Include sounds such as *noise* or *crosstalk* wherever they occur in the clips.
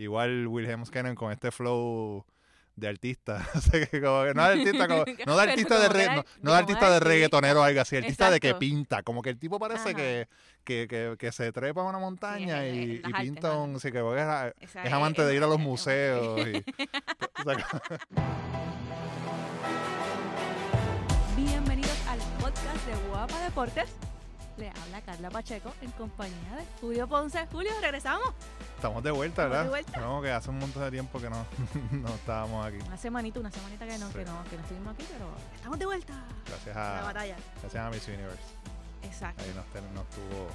igual Wilhelm Scanner con este flow de artista. *laughs* no de artista, *laughs* no de artista de, re, no, de artista de reggaetonero o algo así, artista de que pinta. Como que el tipo parece que, que, que, que, se trepa a una montaña y, pinta un. Sí, que es, es, amante de ir a los museos. Y, *laughs* Bienvenidos al podcast de Guapa Deportes. Le habla Carla Pacheco en compañía de Julio Ponce. Julio, regresamos. Estamos de vuelta, ¿verdad? De vuelta. No, que hace un montón de tiempo que no, *laughs* no estábamos aquí. Una semanita, una semanita que no, que no, que no estuvimos aquí, pero estamos de vuelta. Gracias a la batalla. Gracias a Miss Universe. Exacto. Ahí nos, nos tuvo.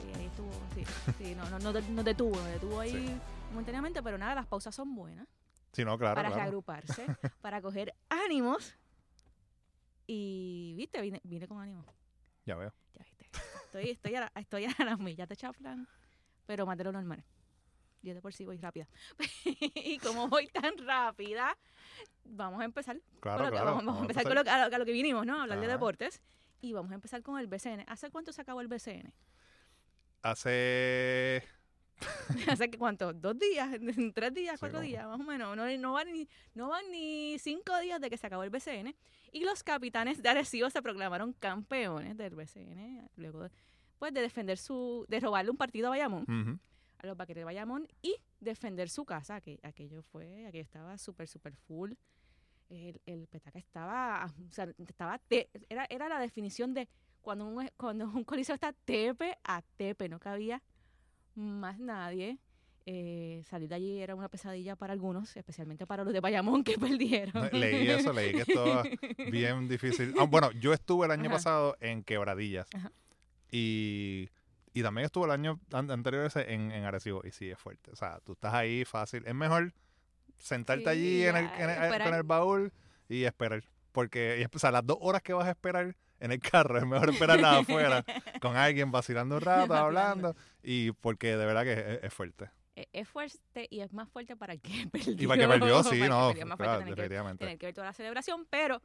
Sí, ahí estuvo, sí. sí no, no, no, nos detuvo, nos detuvo ahí momentáneamente, pero nada, las pausas son buenas. Sí, no, claro. Para claro. reagruparse, *laughs* para coger ánimos. Y, viste, vine, vine con ánimo. Ya veo. Ya viste. Estoy, estoy, a, estoy a las *laughs* millas de chaflan, pero más de lo normal. Yo de por sí voy rápida. *laughs* y como voy tan rápida, vamos a empezar. Claro, claro, vamos, vamos, a empezar, con lo, a, lo, a, lo, que vinimos, ¿no? A hablar Ajá. de deportes. Y vamos a empezar con el BCN. ¿Hace cuánto se acabó el BCN? Hace *laughs* ¿Hace cuánto? ¿Dos días? *laughs* ¿Tres días? ¿Cuatro sí, días? Más o menos. No, no, van ni, no van ni cinco días de que se acabó el BCN. Y los capitanes de Arecibo se proclamaron campeones del BCN. Luego de, pues, de defender su... De robarle un partido a Bayamón. Uh -huh. A los vaqueros de Bayamón. Y defender su casa. Que aquello fue... Aquello estaba súper, súper full. El, el petaca estaba... O sea, estaba... Te, era, era la definición de... Cuando un, cuando un coliseo está tepe a tepe. No cabía más nadie. Eh, salir de allí era una pesadilla para algunos, especialmente para los de Bayamón que perdieron. Leí eso, leí que estaba *laughs* bien difícil. Ah, bueno, yo estuve el año Ajá. pasado en Quebradillas y, y, también estuve el año anterior ese en, en, Arecibo y sí, es fuerte. O sea, tú estás ahí fácil. Es mejor sentarte sí, allí en el, en el, con el baúl y esperar. Porque, o sea, las dos horas que vas a esperar en el carro, es mejor esperarla afuera *laughs* con alguien vacilando un rato, hablando, y porque de verdad que es, es, fuerte. Es fuerte y es más fuerte para el que *laughs* perdió. Y para el que perdió, sí, no, claro, definitivamente. Tener que ver toda la celebración, pero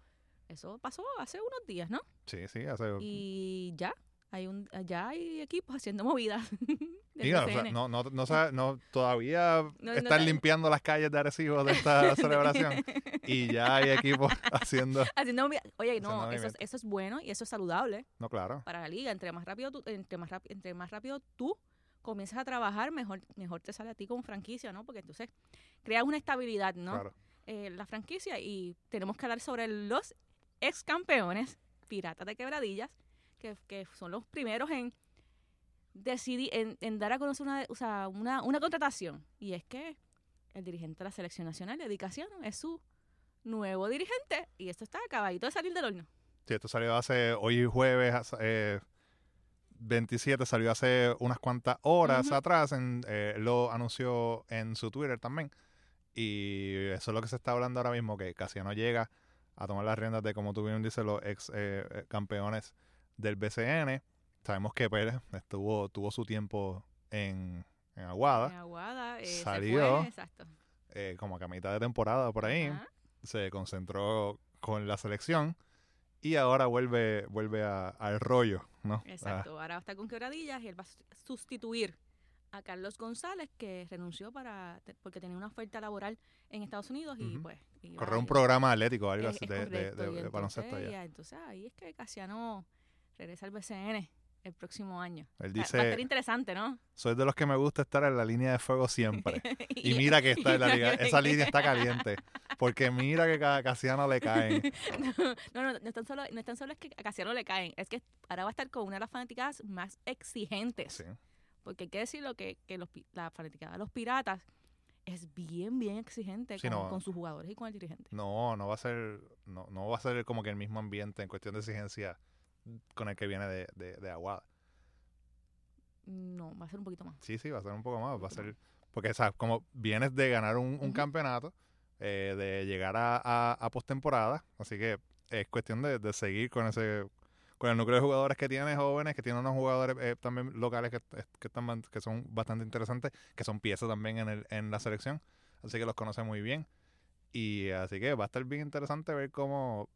eso pasó hace unos días, ¿no? Sí, sí, hace... Y ya, hay un ya hay equipos haciendo movidas. *laughs* Mira, o sea, no, no, no, sabe, no, todavía no, están limpiando las calles de Arecibo de esta *laughs* celebración y ya hay equipos *laughs* haciendo... haciendo Oye, no, haciendo eso, eso, es bueno y eso es saludable. No, claro. Para la liga, entre más rápido tú, entre más, rápido, entre más rápido tú comienzas a trabajar, mejor, mejor te sale a ti como franquicia, ¿no? Porque entonces creas una estabilidad, ¿no? Claro. Eh, la franquicia y tenemos que hablar sobre los ex campeones, Piratas de Quebradillas, que, que son los primeros en decidir, en, en, dar a conocer una, o sea, una, una, contratación. Y es que el dirigente de la selección nacional, Dedicación, es su nuevo dirigente. Y esto está acabadito de salir del horno. Sí, esto salió hace, hoy jueves eh, 27, salió hace unas cuantas horas uh -huh. atrás. En, eh, lo anunció en su Twitter también. Y eso es lo que se está hablando ahora mismo, que Casiano llega a tomar las riendas de, como tú bien dices, los ex eh, campeones del BCN. Sabemos que Pérez estuvo, tuvo su tiempo en, en Aguada. En Aguada, eh, salió fue, exacto. Eh, como que a mitad de temporada por ahí. Uh -huh. Se concentró con la selección y ahora vuelve, vuelve a, al rollo, ¿no? Exacto, ah. ahora está con quebradillas y él va a sustituir a Carlos González que renunció para porque tenía una oferta laboral en Estados Unidos y uh -huh. pues correr un programa atlético algo así de, de, de, de baloncesto allá. Entonces ahí es que Casiano regresa al BCN el próximo año. Él dice, va a ser interesante, ¿no? Soy de los que me gusta estar en la línea de fuego siempre. *laughs* y mira que está en la liga, *laughs* esa línea está caliente. Porque mira que a Casiano le caen. *laughs* no, no, no, no es tan solo, no es tan solo es que a Casiano le caen, es que ahora va a estar con una de las fanáticas más exigentes. Sí. Porque hay que decirlo que, que los, la fanaticada de los piratas es bien, bien exigente sí, con, no, con, sus jugadores y con el dirigente. No, no va a ser, no, no va a ser como que el mismo ambiente en cuestión de exigencia con el que viene de, de, de, Aguada. No, va a ser un poquito más. Sí, sí, va a ser un poco más. Va a ser. Porque, ¿sabes? Como vienes de ganar un, un uh -huh. campeonato, eh, de llegar a, a, a postemporada, así que es cuestión de, de, seguir con ese con el núcleo de jugadores que tiene jóvenes, que tienen unos jugadores eh, también locales que, que, están, que son bastante interesantes, que son piezas también en, el, en la selección, así que los conoce muy bien. Y así que va a estar bien interesante ver cómo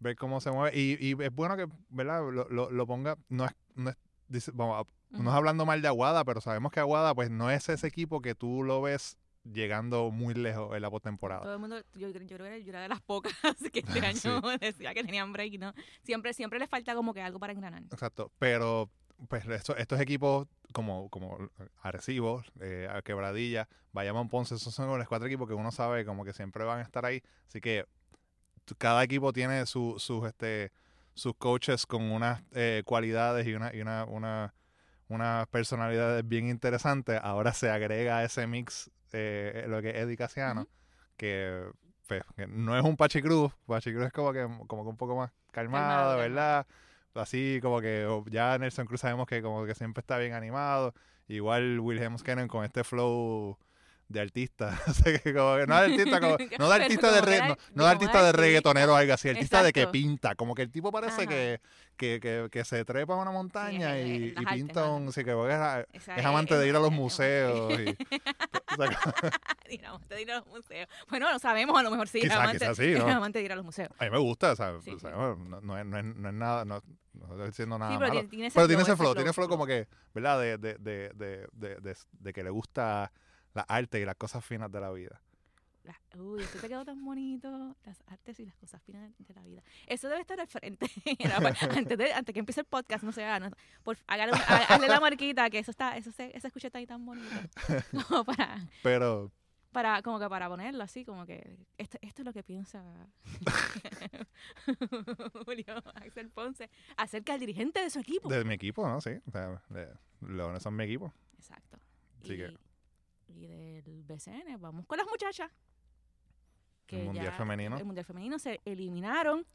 ver cómo se mueve. Y, y es bueno que, ¿verdad? Lo, lo, lo, ponga, no es, no es dice, vamos, no es hablando mal de Aguada, pero sabemos que Aguada pues no es ese equipo que tú lo ves llegando muy lejos en la postemporada. Todo el mundo, yo, yo, creo que yo era de las pocas *laughs* que este año *laughs* decía que tenían break, ¿no? Siempre, siempre les falta como que algo para engranar. Exacto, pero pues estos, equipos como, como Arecibo, eh, Quebradilla, Bayamón, Ponce, esos son los cuatro equipos que uno sabe como que siempre van a estar ahí. Así que cada equipo tiene sus este, sus coaches con unas eh, cualidades y una, y una, una, unas personalidades bien interesantes. Ahora se agrega a ese mix eh, lo que es Eddie Casiano, que, pues, que, no es un Pachicruz. Pachicruz es como que, como que un poco más calmado, ¿verdad? Así como que ya Nelson Cruz sabemos que como que siempre está bien animado. Igual Wilhelm Kennan con este flow de artista. *laughs* no de artista, *laughs* no de artista de, re, no, de artista de reggaetonero o algo así, artista de que pinta. Como que el tipo parece que, que, que, se trepa a una montaña y, pinta un. Sí, que es, es, amante de ir a los museos. y, *laughs* Digamos, de ir a los museos. Bueno, lo sabemos, a lo mejor sí. Quizá, amante, así, ¿no? es amante de ir a los museos. A mí me gusta, o sea, no, no, es, no, es, no es nada. No, no estoy diciendo nada pero malo. Tiene, pero tiene ese flow, tiene flow como que, ¿verdad? De, de, de, de, de, de que le gusta la arte y las cosas finas de la vida. uy, eso te quedó tan bonito, las artes y las cosas finas de la vida. Eso debe estar al frente. *laughs* *laughs* antes, de, antes que empiece el podcast, no sé, no, por, hágale, hazle la marquita, que eso está, eso se, esa escucha está ahí tan bonito. *laughs* Como para, Pero, para, como que para ponerlo así, como que esto, esto es lo que piensa Julio Axel Ponce acerca del dirigente de su equipo. De mi equipo, ¿no? Sí. O sea, Leones son mi equipo. Exacto. Así que y del BCN. Vamos con las muchachas. Que el Mundial Femenino. El Mundial Femenino se eliminaron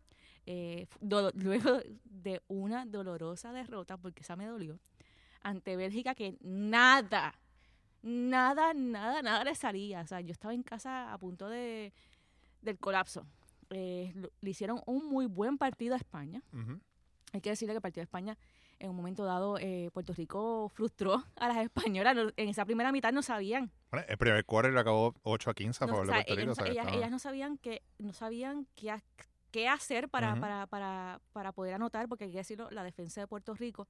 eh, *laughs* luego de una dolorosa derrota, porque esa me dolió, ante Bélgica que nada, nada, nada, nada le salía. O sea, yo estaba en casa a punto de, del colapso. Eh, le hicieron un muy buen partido a España. Hay que decirle que el partido de España en un momento dado eh, Puerto Rico frustró *laughs* a las españolas. En esa primera mitad no sabían. Bueno, el primer quarter acabó 8 a 15 a favor de Puerto Rico. Ellas, ellas, no sabían que no sabían qué, qué hacer para, para, para, para, poder anotar, porque hay que decirlo, la defensa de Puerto Rico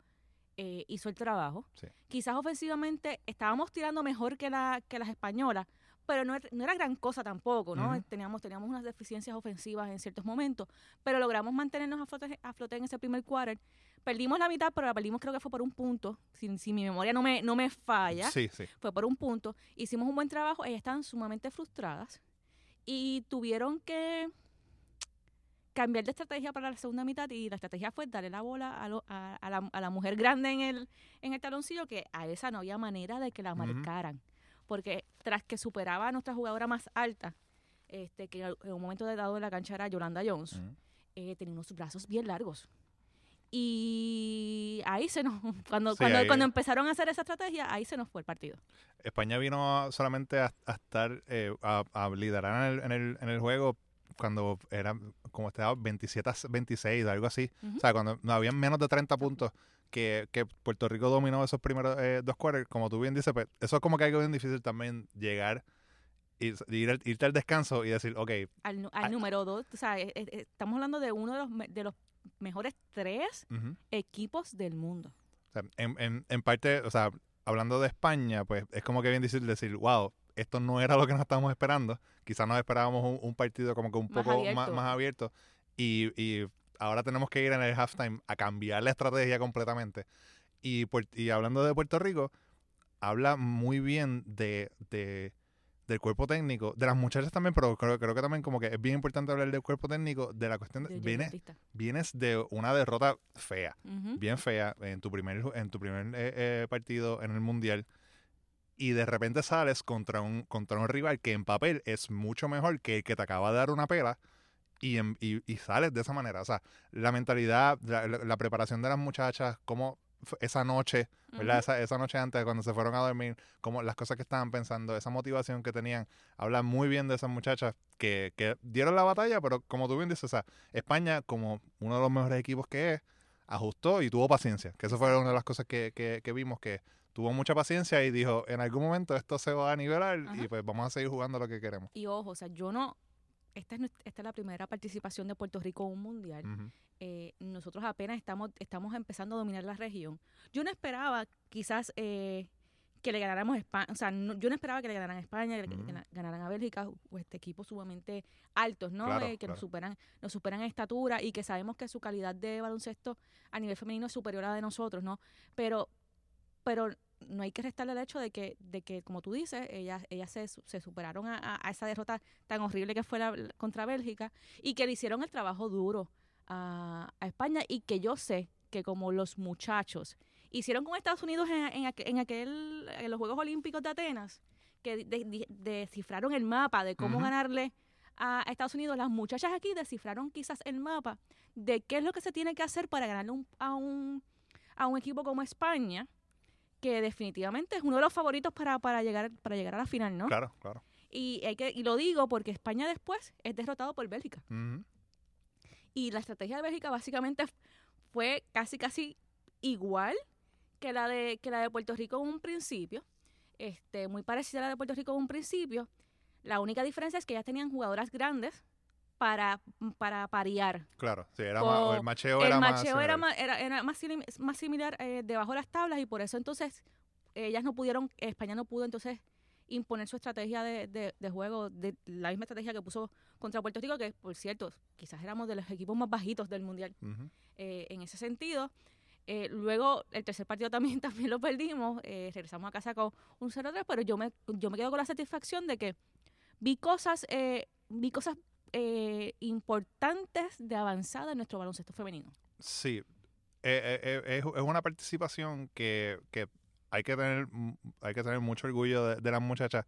eh, hizo el trabajo. Quizás ofensivamente estábamos tirando mejor que, la, que las españolas, pero no, no, era gran cosa tampoco, ¿no? teníamos, teníamos unas deficiencias ofensivas en ciertos momentos, pero logramos mantenernos a flote, a flote en ese primer quarter perdimos la mitad, pero la perdimos creo que fue por un punto. Si, si mi memoria no me, no me falla, sí, sí. fue por un punto. Hicimos un buen trabajo, ellas estaban sumamente frustradas y tuvieron que cambiar de estrategia para la segunda mitad y la estrategia fue darle la bola a, a, la, a la, mujer grande en el, en el taloncillo, que a esa no había manera de que la marcaran. Porque tras que superaba a nuestra jugadora más alta, este que en un momento de dado en la cancha era Yolanda Jones, eh, tenía unos brazos bien largos. Y ahí se nos, *laughs* cuando, cuando, cuando, empezaron a hacer esa estrategia, ahí se nos fue el partido. España vino solamente a, estar, eh, a, liderar en el, en, el, en el juego cuando era como estaba 27 a 26, algo así. O sea, cuando no habían menos de 30 puntos que, que Puerto Rico dominó esos primeros eh, dos quarters, como tú bien dices, pues eso es como que algo bien difícil también llegar y ir, irte al descanso y decir, ok. Al, al número dos, o sea, eh, estamos hablando de uno de los, de los mejores tres equipos del mundo. en, en, parte, o sea, hablando de España, pues es como que bien difícil decir, wow, esto no era lo que nos estábamos esperando. Quizás nos esperábamos un, partido como que un poco Más, más, abierto. Y, y, ahora tenemos que ir en el halftime a cambiar la estrategia completamente. Y, y hablando de Puerto Rico, habla muy bien de, de del cuerpo técnico, de las muchachas también, pero creo, creo que también como que es bien importante hablar del cuerpo técnico, de la cuestión de, vienes, vienes de una derrota fea, bien fea, en tu primer, en tu primer eh, eh, partido en el Mundial, y de repente sales contra un, contra un rival que en papel es mucho mejor que el que te acaba de dar una pela, y, y, y sales de esa manera. O sea, la mentalidad, la, la preparación de las muchachas, cómo esa noche, ¿verdad? esa, esa, noche antes, cuando se fueron a dormir, como las cosas que estaban pensando, esa motivación que tenían, habla muy bien de esas muchachas que, que dieron la batalla, pero como tú bien dices, o sea, España, como uno de los mejores equipos que es, ajustó y tuvo paciencia, que eso fue una de las cosas que, que, que vimos, que tuvo mucha paciencia y dijo, en algún momento esto se va a nivelar y pues vamos a seguir jugando lo que queremos. Y ojo, o sea, yo no, esta es, esta es la primera participación de Puerto Rico en un mundial. Eh, nosotros apenas estamos, estamos empezando a dominar la región. Yo no esperaba quizás eh, que le ganáramos España, o sea, yo no esperaba que le ganaran a España, que ganaran a Bélgica, o este equipos sumamente altos, ¿no? Eh, que nos superan, nos superan en estatura y que sabemos que su calidad de baloncesto a nivel femenino es superior a la de nosotros, ¿no? Pero, pero no hay que restarle el hecho de que, de que como tú dices, ellas, ellas se, se superaron a, esa derrota tan horrible que fue la, contra Bélgica y que le hicieron el trabajo duro a, España y que yo sé que como los muchachos hicieron con Estados Unidos en, en, aquel, en los Juegos Olímpicos de Atenas, que descifraron el mapa de cómo ganarle a Estados Unidos, las muchachas aquí descifraron quizás el mapa de qué es lo que se tiene que hacer para ganarle a, un, a un equipo como España, que definitivamente es uno de los favoritos para, para, llegar, para llegar a la final, ¿no? Claro, claro. Y, hay que, y lo digo porque España después es derrotado por Bélgica. Y la estrategia de Bélgica básicamente fue casi, casi igual que la de, que la de Puerto Rico en un principio. Este, muy parecida a la de Puerto Rico en un principio. La única diferencia es que ellas tenían jugadoras grandes para, para parear. Claro, sí, era más, el macheo era más era más, era, más, más similar eh, debajo de las tablas y por eso entonces ellas no pudieron, España no pudo entonces imponer su estrategia de, de, juego, de la misma estrategia que puso contra Puerto Rico, que por cierto, quizás éramos de los equipos más bajitos del Mundial eh, en ese sentido. Eh, luego, el tercer partido también, *laughs* también lo perdimos, regresamos a casa con un 0-3, pero yo me, yo me quedo con la satisfacción de que vi cosas, vi cosas eh, importantes de avanzada en nuestro baloncesto femenino. Sí, eh, eh, es, una participación que, hay que tener hay que tener mucho orgullo de, las muchachas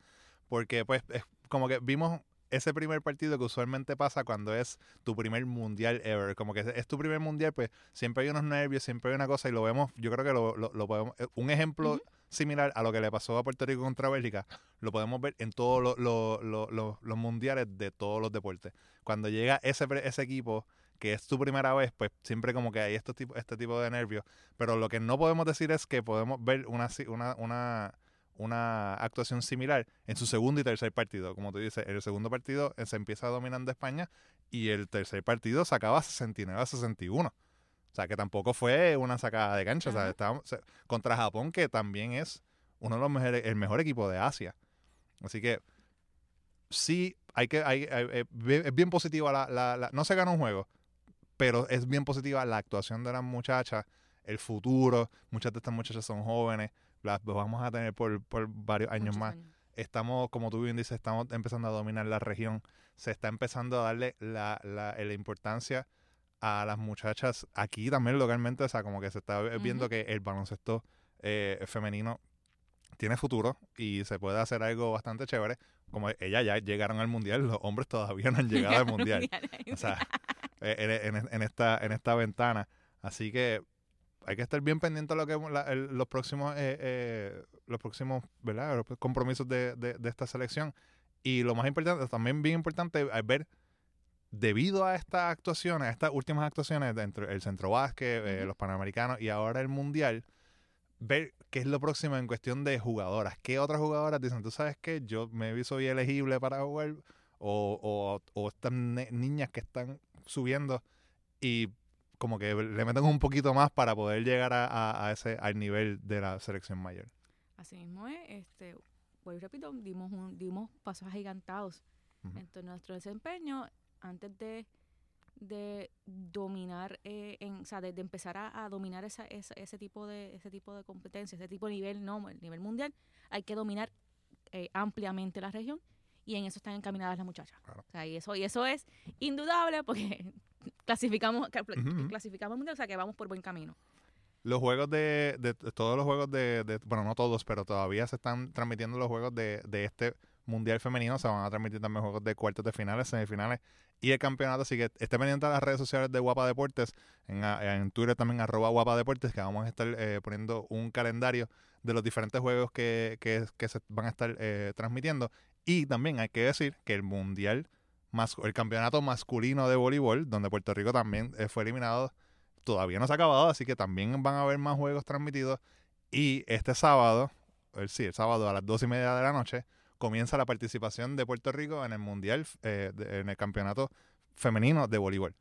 porque pues es como que vimos ese primer partido que usualmente pasa cuando es tu primer mundial ever. Como que es tu primer mundial, pues siempre hay unos nervios, siempre hay una cosa y lo vemos, yo creo que lo, lo, podemos... Un ejemplo similar a lo que le pasó a Puerto Rico contra Bélgica, lo podemos ver en todos los mundiales de todos los deportes. Cuando llega ese, ese equipo que es tu primera vez, pues siempre como que hay este tipo, este tipo de nervios. Pero lo que no podemos decir es que podemos ver una, una, una, una actuación similar en su segundo y tercer partido. Como tú dices, el segundo partido se empieza dominando España y el tercer partido sacaba 69 a 61. O sea, que tampoco fue una sacada de cancha. O sea, estábamos, contra Japón, que también es uno de los mejores, el mejor equipo de Asia. Así que sí, hay que, hay, eh, es bien positiva la, la, no se gana un juego, pero es bien positiva la actuación de las muchachas, el futuro. Muchas de estas muchachas son jóvenes, las vamos a tener por, varios años más. Estamos, como tú bien dices, estamos empezando a dominar la región. Se está empezando a darle la, la, la importancia a las muchachas aquí también localmente, o sea, como que se está viendo que el baloncesto eh, femenino tiene futuro y se puede hacer algo bastante chévere. Como ellas ya llegaron al mundial, los hombres todavía no han *laughs* llegado al mundial. o sea, eh, en, esta, en esta ventana. Así que hay que estar bien pendiente de lo que los próximos eh, los próximos ¿verdad? compromisos de, de, esta selección. Y lo más importante, también bien importante, es ver debido a estas actuaciones, a estas últimas actuaciones dentro del centro básquet, eh, los panamericanos y ahora el mundial, ver qué es lo próximo en cuestión de jugadoras. ¿Qué otras jugadoras dicen, tú sabes que yo me soy elegible para jugar? O, o, estas niñas que están subiendo y como que le meten un poquito más para poder llegar a, ese al nivel de la selección mayor. Así mismo es, este, pues repito, dimos, dimos pasos agigantados en nuestro desempeño antes de, de dominar, eh, en, o sea, de, empezar a, dominar esa, ese tipo de ese tipo de competencia, ese tipo de nivel, no, el nivel mundial, hay que dominar eh, ampliamente la región y en eso están encaminadas las muchachas. O sea, y eso, y eso es indudable porque clasificamos, clasificamos mundial, o sea que vamos por buen camino. Los juegos de, de, todos los juegos de, de, bueno, no todos, pero todavía se están transmitiendo los juegos de, de este Mundial Femenino. Se van a transmitir también juegos de cuartos de finales, semifinales y el campeonato. Así que esté pendiente a las redes sociales de Guapa Deportes. En, en Twitter también arroba Guapa Deportes, que vamos a estar eh, poniendo un calendario de los diferentes juegos que, que, se van a estar eh, transmitiendo. Y también hay que decir que el Mundial, el campeonato masculino de voleibol, donde Puerto Rico también eh, fue eliminado, todavía no se ha acabado. Así que también van a haber más juegos transmitidos. Y este sábado, el, sí, el sábado a las dos y media de la noche, comienza la participación de Puerto Rico en el Mundial, eh, en el campeonato femenino de voleibol.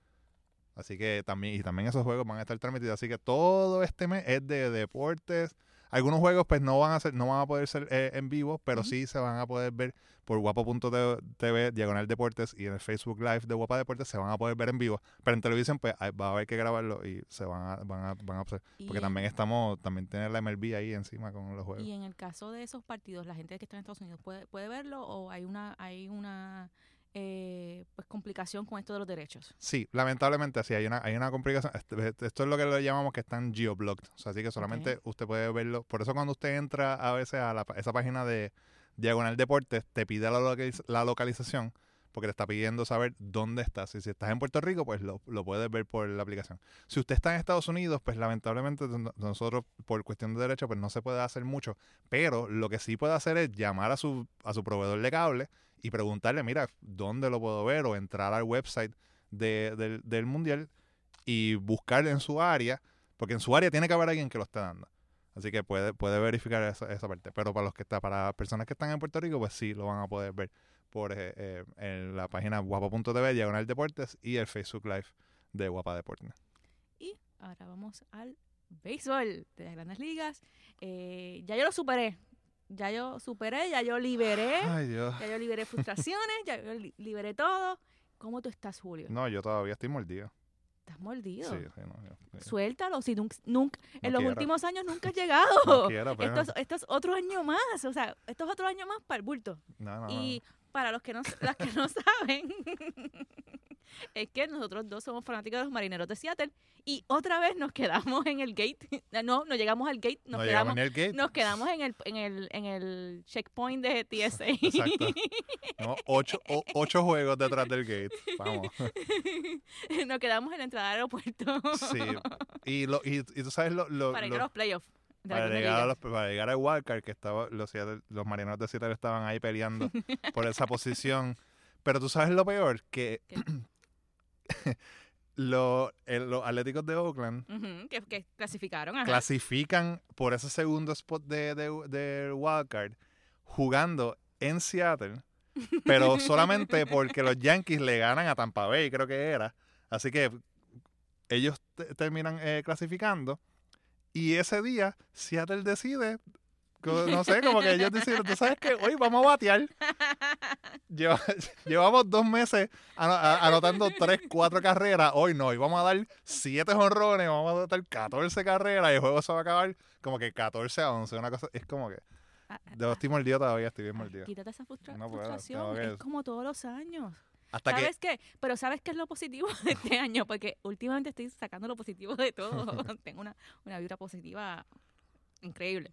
Así que también, y también esos juegos van a estar transmitidos. Así que todo este mes es de deportes. Algunos juegos pues no van a ser, no van a poder ser eh, en vivo, pero sí se van a poder ver por guapo.tv, diagonal deportes y en el Facebook Live de Guapa Deportes se van a poder ver en vivo. Pero en televisión pues va a haber que grabarlo y se van a, van a, van a Porque también estamos, también tiene la MLB ahí encima con los juegos. Y en el caso de esos partidos, la gente que está en Estados Unidos puede, puede verlo o hay una, hay una eh, pues complicación con esto de los derechos. Sí, lamentablemente sí, hay una, hay una complicación. Este, esto es lo que le llamamos que están geoblocked. O sea, así que solamente usted puede verlo. Por eso cuando usted entra a veces a esa página de Diagonal Deportes, te pide la, localización porque te está pidiendo saber dónde estás. Y si estás en Puerto Rico, pues lo, lo, puedes ver por la aplicación. Si usted está en Estados Unidos, pues lamentablemente nosotros, por cuestión de derecho, pues no se puede hacer mucho. Pero lo que sí puede hacer es llamar a su, a su proveedor de cable y preguntarle, mira, ¿dónde lo puedo ver? O entrar al website del Mundial y buscar en su área, porque en su área tiene que haber alguien que lo esté dando. Así que puede, puede verificar esa, esa parte. Pero para los que está, para personas que están en Puerto Rico, pues sí lo van a poder ver por eh, eh, en la página guapa.tv, diagonal deportes y el Facebook Live de Guapa Deportes. Y ahora vamos al béisbol de las grandes ligas. Eh, ya yo lo superé ya yo superé, ya yo liberé, ya yo liberé frustraciones, ya yo liberé todo. ¿Cómo tú estás, Julio? No, yo todavía estoy mordido. ¿Estás mordido? Sí, sí, no, Suéltalo, si nunca, en los últimos años *laughs* nunca has llegado. esto, es, otro año más, o sea, esto es otro año más para el bulto. y para los que no, las que no *laughs* saben, *laughs* es que nosotros dos somos fanáticos de los marineros de Seattle y otra vez nos quedamos en el gate. *laughs* No, no llegamos al gate, nos, quedamos, nos quedamos en el, en, el, en el checkpoint de TSA. Exacto. ocho, ocho juegos detrás del gate. Vamos. Nos quedamos en la entrada del aeropuerto. Sí. Y, lo, y, tú sabes lo... lo para los playoffs. Para llegar, a para llegar al wildcard, que estaba, los, los marineros de Seattle estaban ahí peleando *laughs* por esa posición. Pero tú sabes lo peor, que *clears throat* los, los Atléticos de Oakland que, clasificaron clasifican por ese segundo spot de, de, wildcard jugando en Seattle, pero *laughs* solamente porque los Yankees le ganan a Tampa Bay, creo que era. Así que ellos terminan eh, clasificando. Y ese día Seattle decide no sé, como que ellos dicen, tú sabes que hoy vamos a batear. *laughs* *laughs* llevamos dos meses anotando tres, cuatro carreras. Hoy no, hoy vamos a dar siete jonrones, vamos a anotar 14 carreras y el juego se va a acabar como que 14 a 11. Una cosa, es como que. Ah, ah, yo estoy mordido todavía, estoy bien mordido. Quítate esa frustración, es como todos los años. Hasta ¿Sabes qué? Pero ¿sabes qué es lo positivo de este *laughs* año? Porque últimamente estoy sacando lo positivo de todo. *laughs* *laughs* Tengo una, una vibra positiva increíble.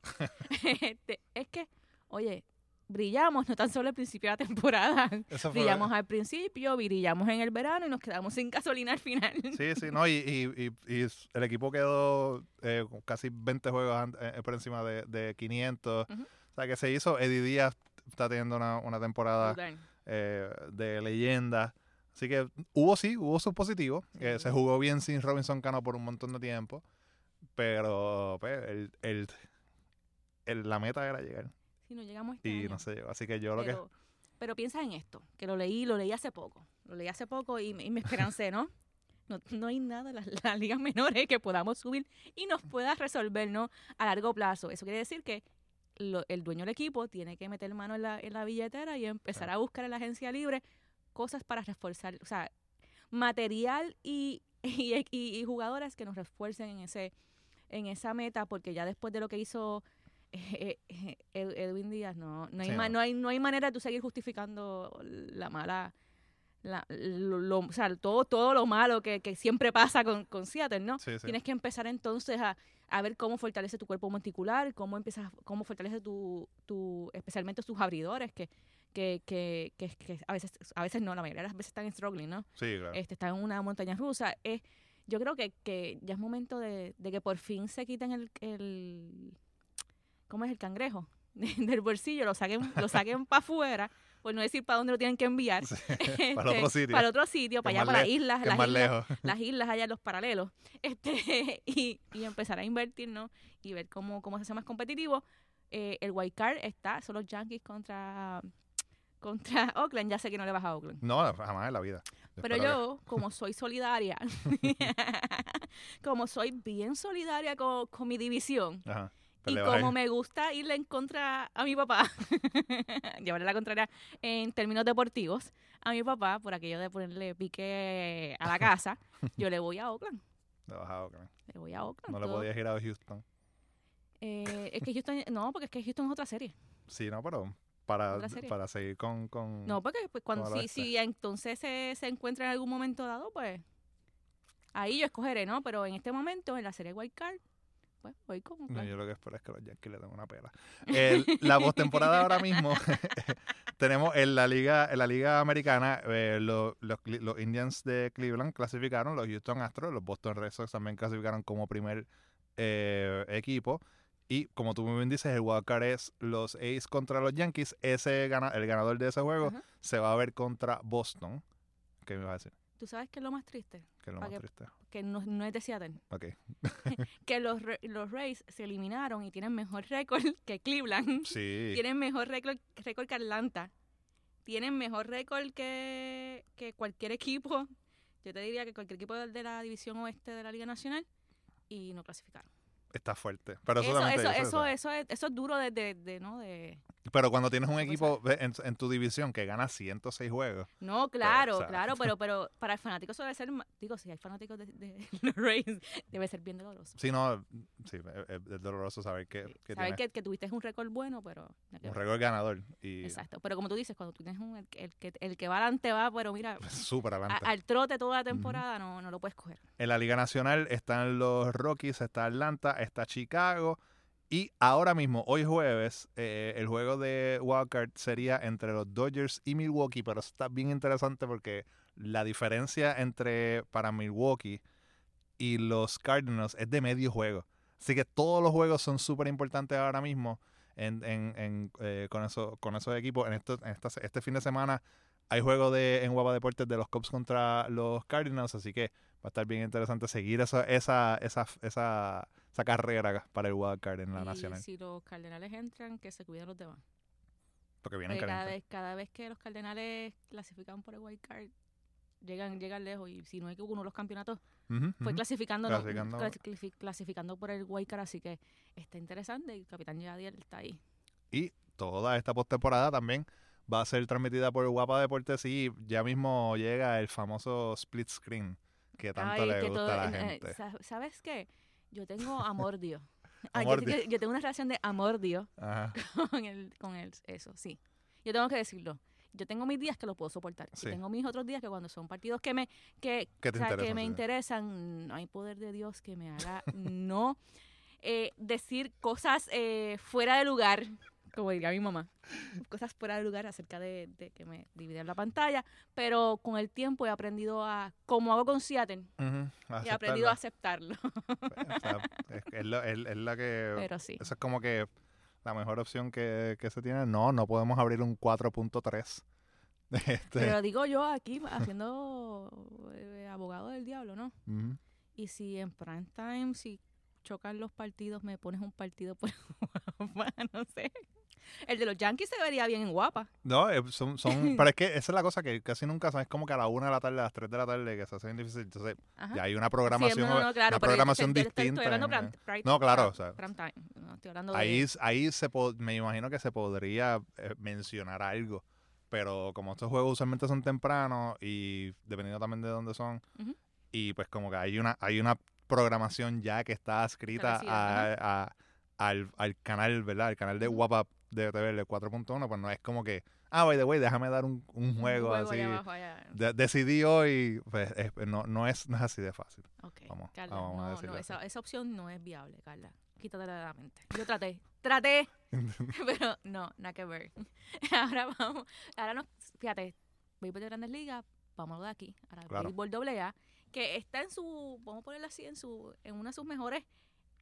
Este, es que, oye, brillamos no tan solo al principio de la temporada, brillamos al principio, brillamos en el verano y nos quedamos sin gasolina al final. Sí, sí, no, y, y, y, el equipo quedó eh, casi 20 juegos eh, por encima de, de 500. O sea, que se hizo, Eddie Díaz está teniendo una, una temporada eh, de leyenda. Así que hubo sí, hubo sus positivos. se jugó bien sin Robinson Cano por un montón de tiempo. Pero pues, el, el, el, la meta era llegar. Si no llegamos este Y no sé, así que yo lo que... Pero piensa en esto, que lo leí, lo leí hace poco. Lo leí hace poco y, me esperancé, ¿no? No, no hay nada en *laughs* las, ligas menores que podamos subir y nos pueda resolver, ¿no? A largo plazo. Eso quiere decir que el dueño del equipo tiene que meter mano en la, en la billetera y empezar a buscar en la agencia libre cosas para reforzar, o sea, material *laughs* y, y, y jugadoras que nos refuercen en ese en esa meta, porque ya después de lo que hizo *laughs* eh, eh, Edwin Díaz, no, no, hay no. hay, no hay manera de tú seguir justificando la mala, la, lo, o sea, todo, todo lo malo que, que siempre pasa con, con Seattle, ¿no? Tienes que empezar entonces a, a, ver cómo fortalece tu cuerpo monticular, cómo empiezas, cómo fortalece tu, tu especialmente tus abridores, que, que, que, que, a veces, a veces no, la mayoría de las veces están struggling, ¿no? Sí, claro. Este, están en una montaña rusa. Es, yo creo que, que ya es momento de, que por fin se quiten el, el ¿cómo es el cangrejo? *laughs* del bolsillo, lo saquen, lo saquen para afuera, por no decir para dónde lo tienen que enviar. *laughs* *laughs* para otro este, sitio. Para otro sitio, para allá, para las islas, las islas, las islas allá, los paralelos. *laughs* Este, y, y empezar a invertir, ¿no? Y ver cómo, cómo se hace más competitivo. Eh, el wild card está, son los Yankees contra contra Oakland, ya sé que no le vas a Oakland. No, jamás en la vida. Pero yo, como soy solidaria, como soy bien solidaria con, con mi división, Ajá. Pues y como me gusta irle en contra a mi papá, *laughs* llevarle la contraria en términos deportivos, a mi papá, por aquello de ponerle pique a la casa, *laughs* yo le voy a Oakland. Le vas a Oakland. Le voy a Oakland. No le podías ir a Houston. Eh, es que Houston, *laughs* no, porque es que Houston es otra serie. Sí, no, pero para, para seguir con... con No, porque pues, cuando si, si entonces se, se encuentra en algún momento dado, pues ahí yo escogeré, ¿no? Pero en este momento, en la serie Wild Card, pues voy con No, yo lo que espero es que los Yankees le den una pela. El- *laughs* la postemporada ahora mismo *laughs* tenemos en la liga en la liga americana eh, lo- los, Cle- los Indians de Cleveland clasificaron, los Houston Astros, los Boston Red Sox también clasificaron como primer eh, equipo y como tú muy bien dices el wildcard es los A's contra los Yankees. Ese gana, el ganador de ese juego Ajá. se va a ver contra Boston. ¿Qué me vas a decir? ¿Tú sabes qué es lo más triste? Que es lo más que- triste. Que no, no es de Seattle. Ok. *laughs* Que los, los Rays se eliminaron y tienen mejor récord *laughs* que Cleveland. Sí. Tienen mejor récord, récord que Atlanta. Tienen mejor récord que, que cualquier equipo. Yo te diría que cualquier equipo de la división oeste de la Liga Nacional y no clasificaron. Está fuerte. Pero eso, Eso, eso, eso, es, eso es duro de, de, de, ¿no? De, Pero cuando tienes un Pues, equipo en, en tu división que gana 106 juegos, No, claro, o sea. claro, pero, *laughs* pero para el fanático eso debe ser, digo, si hay fanáticos de, de *laughs* los Rays, debe ser bien doloroso. sí, no, sí, es, es doloroso saber que, que Saber que, que tuviste un récord bueno, pero... un récord ganador y Exacto, pero como tú dices, cuando tú tienes un, el, que- el, que, el que va adelante va, pero mira, *laughs* súper a- adelante. al trote toda la temporada no, no lo puedes coger. En la Liga Nacional están los Rockies, está Atlanta, está Chicago. Y ahora mismo, hoy jueves, eh, el juego de Wildcard sería entre los Dodgers y Milwaukee. Pero está bien interesante porque la diferencia entre para Milwaukee y los Cardinals es de medio juego. Así que todos los juegos son súper importantes ahora mismo en- en, eh, con, eso, con esos equipos. En, esto, en esta- este fin de semana hay juego de, en Guapa Deportes de los Cubs contra los Cardinals. Así que va a estar bien interesante seguir esa, esa, esa, esa, esa carrera para el wildcard en la y nacional. si los cardenales entran, que se cuiden los demás. Porque vienen Porque cada vez, cada vez que los cardenales clasifican por el wild card, llegan, llegan lejos. Y si no es que uno de los campeonatos fue clasificando, no, Clasificando. clasifi- clasificando por el wild card, así que está interesante. y El capitán Yadier está ahí. Y toda esta postemporada también va a ser transmitida por Guapa Deportes y ya mismo llega el famoso split screen que tanto Ay, le que gusta todo- a la eh, eh, gente. ¿Sabes qué? Yo tengo amor-dio. *laughs* Ah, yo, Amor-dio. yo- yo tengo una relación de amor-dio Ajá. *laughs* con el, con el, eso, sí. Yo tengo que decirlo. Yo tengo mis días que lo puedo soportar. Y Sí. tengo mis otros días que cuando son partidos que me, que, ¿Qué te o sea, que me sí? interesan, no hay poder de Dios que me haga *laughs* no eh, decir cosas eh, fuera de lugar, como diría mi mamá. Cosas fuera de lugar acerca de, de que me dividen la pantalla. Pero con el tiempo he aprendido a, como hago con Seattle, Ujú, he aprendido a aceptarlo. aceptarlo. *laughs* O sea, es, es lo- es- es la que... Pero sí. Eso es como que la mejor opción que, que se tiene. No, no podemos abrir un 4.3. *laughs* Este, Pero digo yo aquí haciendo eh, abogado del diablo, ¿no? Y si en prime time, si chocan los partidos, me pones un partido por *laughs* no sé. El de los Yankees se vería bien en guapa. No, eh, son, son, *laughs* pero es que esa es la cosa que casi nunca sabes, como que a la una de la tarde, a las 3 de la tarde, que se hace bien difícil. Entonces, Ajá. ya hay una Sí, programación, no, no, claro, una programación distinta. Estoy hablando en- prime- No, claro, o sea, prime time. No, estoy hablando de... ahí, ahí se po- me imagino que se podría eh, mencionar algo. Pero como estos juegos usualmente son tempranos y dependiendo también de dónde son, y pues como que hay una, hay una programación ya que está escrita Establecida, a- a- al, al canal, ¿verdad? El canal de Ujú. De TV, el 4.1, pues no es como que, ah, by the way, déjame dar un, un Un juego, así. allá abajo, allá. De- decidí hoy, pues es- no, no, es, no es así de fácil. Ok, Vamos, Carla, vamos a no, decirlo no, así. esa, esa opción no es viable, Carla. Quítatela de la mente. Yo traté, traté, *laughs* *laughs* pero no, nada que ver. *laughs* Ahora vamos, ahora nos, fíjate, béisbol de Grandes Ligas, vamos de aquí, ahora Claro. béisbol doble A, que está en su, vamos a ponerlo así, en su, en una de sus mejores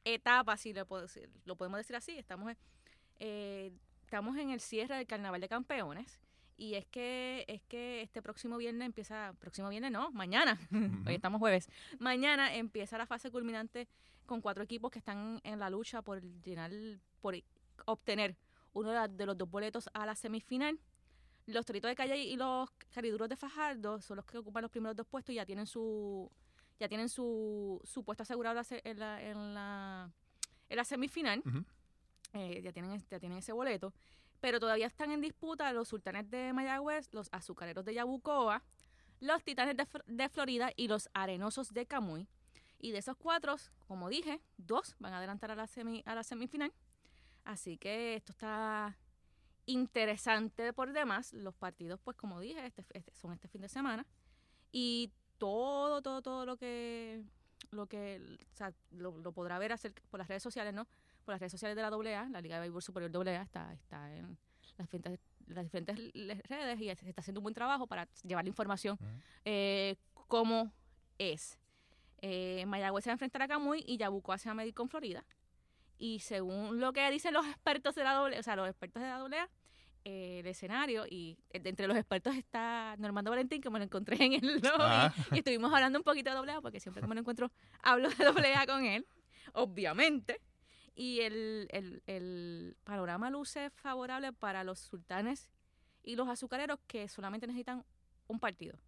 etapas, si lo, puedo decir, lo podemos decir así, estamos en, eh, estamos en el cierre del Carnaval de Campeones. Y es que, es que este próximo viernes empieza, próximo viernes no, mañana, *laughs* hoy estamos jueves, mañana empieza la fase culminante con cuatro equipos que están en la lucha por llenar, por obtener uno de, los dos boletos a la semifinal. Los Toritos de Calle y los Cariduros de Fajardo son los que ocupan los primeros dos puestos y ya tienen su ya tienen su, su puesto asegurado en la, en la, en la semifinal. Eh, ya, tienen, ya tienen ese boleto. Pero todavía están en disputa los sultanes de Mayagüez, los azucareros de Yabucoa, los titanes de, Florida y los arenosos de Camuy. Y de esos cuatro, como dije, dos van a adelantar a la, semi, a la semifinal. Así que esto está interesante por demás. Los partidos, pues como dije, este, este, son este fin de semana. Y todo, todo, todo lo que lo que o sea, lo, podrá ver por las redes sociales, ¿no? Por las redes sociales de la AA, la Liga de Béisbol Superior AA está, está en las diferentes, las diferentes redes y se está haciendo un buen trabajo para llevar la información eh, como es. Eh, Mayagüez se va a enfrentar a Camuy y Yabucoa se va a medir con Florida. Y según lo que dicen los expertos de la doble, o sea, los expertos de la doble eh, el escenario, y entre los expertos está Normando Valentín, que me lo encontré en el lobby, ah. y estuvimos hablando un poquito de doble porque siempre que me lo encuentro hablo de doble con él, obviamente. Y el, el, el panorama luce favorable para los sultanes y los azucareros que solamente necesitan un partido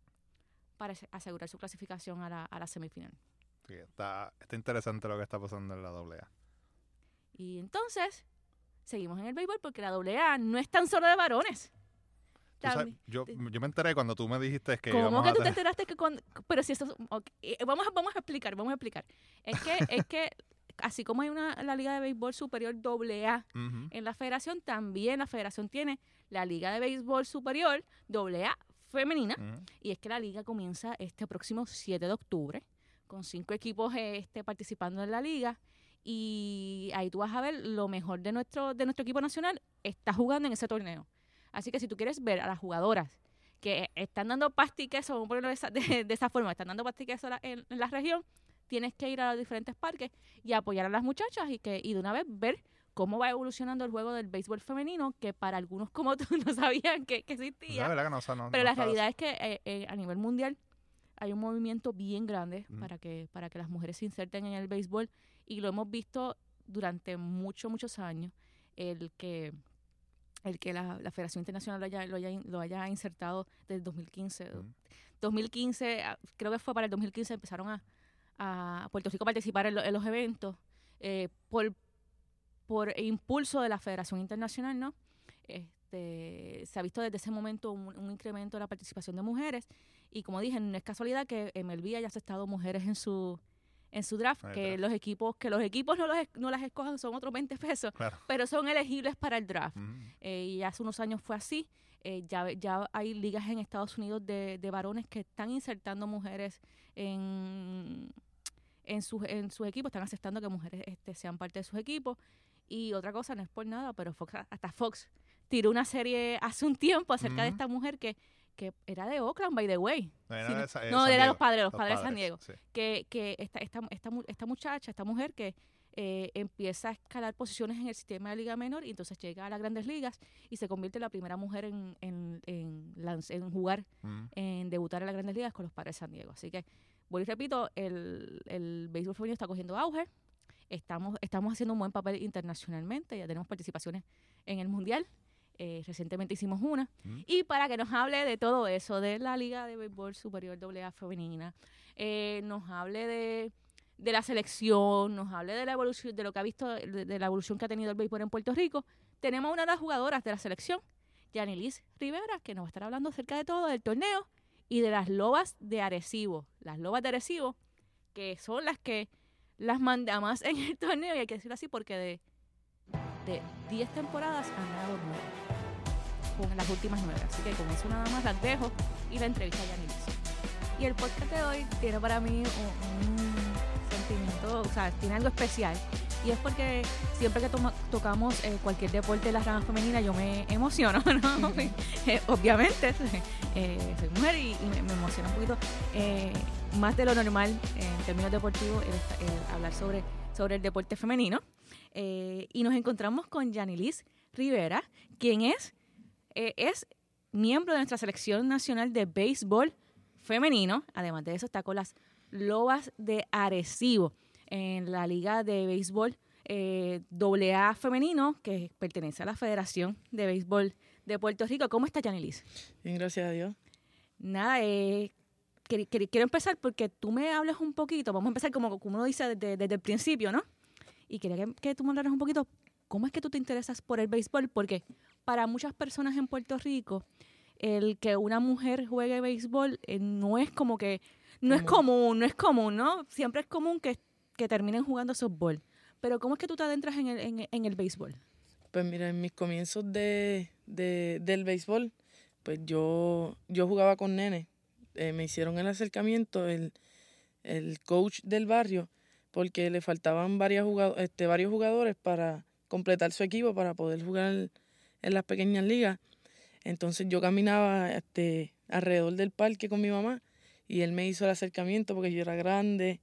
para asegurar su clasificación a la, a la semifinal. Sí, está, está interesante lo que está pasando en la AA. Y entonces, seguimos en el béisbol porque la AA no es tan solo de varones. yo, yo me enteré cuando tú me dijiste que ¿Cómo que tú te enteraste que cuando, pero si eso eh, vamos a, vamos a explicar, vamos a explicar. Es que es que *laughs* así como hay una la Liga de Béisbol Superior AA en la Federación, también la Federación tiene la Liga de Béisbol Superior AA femenina. Y es que la liga comienza este próximo 7 de octubre, con cinco equipos este, participando en la liga. Y ahí tú vas a ver lo mejor de nuestro, de nuestro equipo nacional está jugando en ese torneo. Así que si tú quieres ver a las jugadoras que están dando pastiques, vamos a ponerlo de esa, de, esa forma, están dando pastiques en, en, la región, tienes que ir a los diferentes parques y apoyar a las muchachas y que y de una vez ver cómo va evolucionando el juego del béisbol femenino, que para algunos como tú *laughs* no sabían que, existía. pero la realidad es que eh, eh, a nivel mundial hay un movimiento bien grande para, que, para que las mujeres se inserten en el béisbol y lo hemos visto durante muchos, muchos años, el que el que la, Federación Internacional lo haya, lo haya, lo haya insertado desde 2015. 2015, ah, creo que fue para el 2015, empezaron a, a Puerto Rico a participar en, los eventos eh, por, por impulso de la Federación Internacional, ¿no? Este, se ha visto desde ese momento un, incremento de la participación de mujeres y como dije, no es casualidad que MLB haya aceptado mujeres en su en su draft, que los equipos que los equipos no, los, no las escojan son otros 20 pesos, pero son elegibles para el draft. Eh, y hace unos años fue así. Eh, ya, ya hay ligas en Estados Unidos de, de varones que están insertando mujeres en, en, sus, en sus equipos, están aceptando que mujeres este, sean parte de sus equipos. Y otra cosa, no es por nada, pero Fox, hasta Fox tiró una serie hace un tiempo acerca de esta mujer que, que era de Oakland, by the way. No, era, de los padres, los, padres, de San Diego. Que, que esta, esta, esta, esta, muchacha, esta mujer que eh, empieza a escalar posiciones en el sistema de liga menor y entonces llega a las grandes ligas y se convierte en la primera mujer en, en, en, en jugar, en debutar en las grandes ligas con los padres de San Diego. Así que, voy y repito, el, el béisbol femenino está cogiendo auge. Estamos, estamos haciendo un buen papel internacionalmente, ya tenemos participaciones en el Mundial. Eh, recientemente hicimos una. Mm. Y para que nos hable de todo eso, de la Liga de Béisbol Superior AA Femenina, eh, nos hable de, de, la selección, nos hable de la evolución, de lo que ha visto, de, la evolución que ha tenido el béisbol en Puerto Rico, tenemos una de las jugadoras de la selección, Yanilis Rivera, que nos va a estar hablando acerca de todo, del torneo y de las lobas de Arecibo. Las lobas de Arecibo, que son las que las manda más en el torneo, y hay que decirlo así porque de, de 10 temporadas han ganado 9, con las últimas 9. Así que con eso nada más las dejo y la entrevista ya inicia. Y el podcast de hoy tiene para mí un, o sea, tiene algo especial. Y es porque siempre que tocamos eh, cualquier deporte de la rama femenina yo me emociono, *laughs* ¿no? *laughs* Eh, obviamente, *laughs* eh, soy mujer y, me, me, emociona un poquito más de lo normal en términos deportivos el, hablar sobre, sobre el deporte femenino. Y nos encontramos con Yanilis Rivera, quien es, es miembro de nuestra selección nacional de béisbol femenino. Además de eso, está con las Lobas de Arecibo en la Liga de Béisbol eh, AA femenino, que pertenece a la Federación de Béisbol de Puerto Rico. ¿Cómo está, Janilis? Bien, gracias a Dios. Nada, eh, quiero empezar porque tú me hables un poquito, vamos a empezar como, como uno dice desde, el principio, ¿no? Y quería que, tú me hablaras un poquito, ¿cómo es que tú te interesas por el béisbol? Porque para muchas personas en Puerto Rico, el que una mujer juegue béisbol eh, no es como que, no es común, no es común, ¿no? Siempre es común que, que terminen jugando softball. Pero ¿cómo es que tú te adentras en el, en, el béisbol? Pues mira, en mis comienzos de, del béisbol, pues yo, yo jugaba con nene. Eh, me hicieron el acercamiento, el, el coach del barrio, porque le faltaban varios jugadores, este, varios jugadores para completar su equipo, para poder jugar en las pequeñas ligas. Entonces yo caminaba este, alrededor del parque con mi mamá y él me hizo el acercamiento porque yo era grande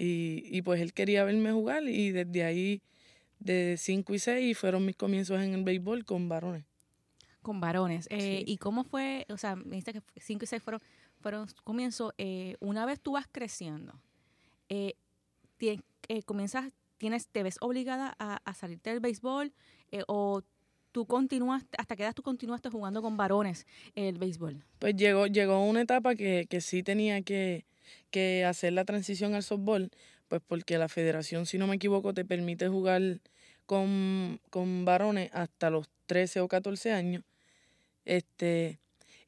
y, y pues él quería verme jugar y desde ahí, de 5 y 6, fueron mis comienzos en el béisbol con varones. Con varones. Eh, ¿Y cómo fue? O sea, me dijiste que 5 y 6 fueron, fueron comienzos. Eh, una vez tú vas creciendo, eh, comienzas, tienes, ¿te ves obligada a, a salirte del béisbol o tú continuaste, hasta qué edad tú continuaste jugando con varones el béisbol? Pues llegó, llegó una etapa que, que sí tenía que, que hacer la transición al softball, pues porque la federación, si no me equivoco, te permite jugar con, con varones hasta los 13 o 14 años. Este,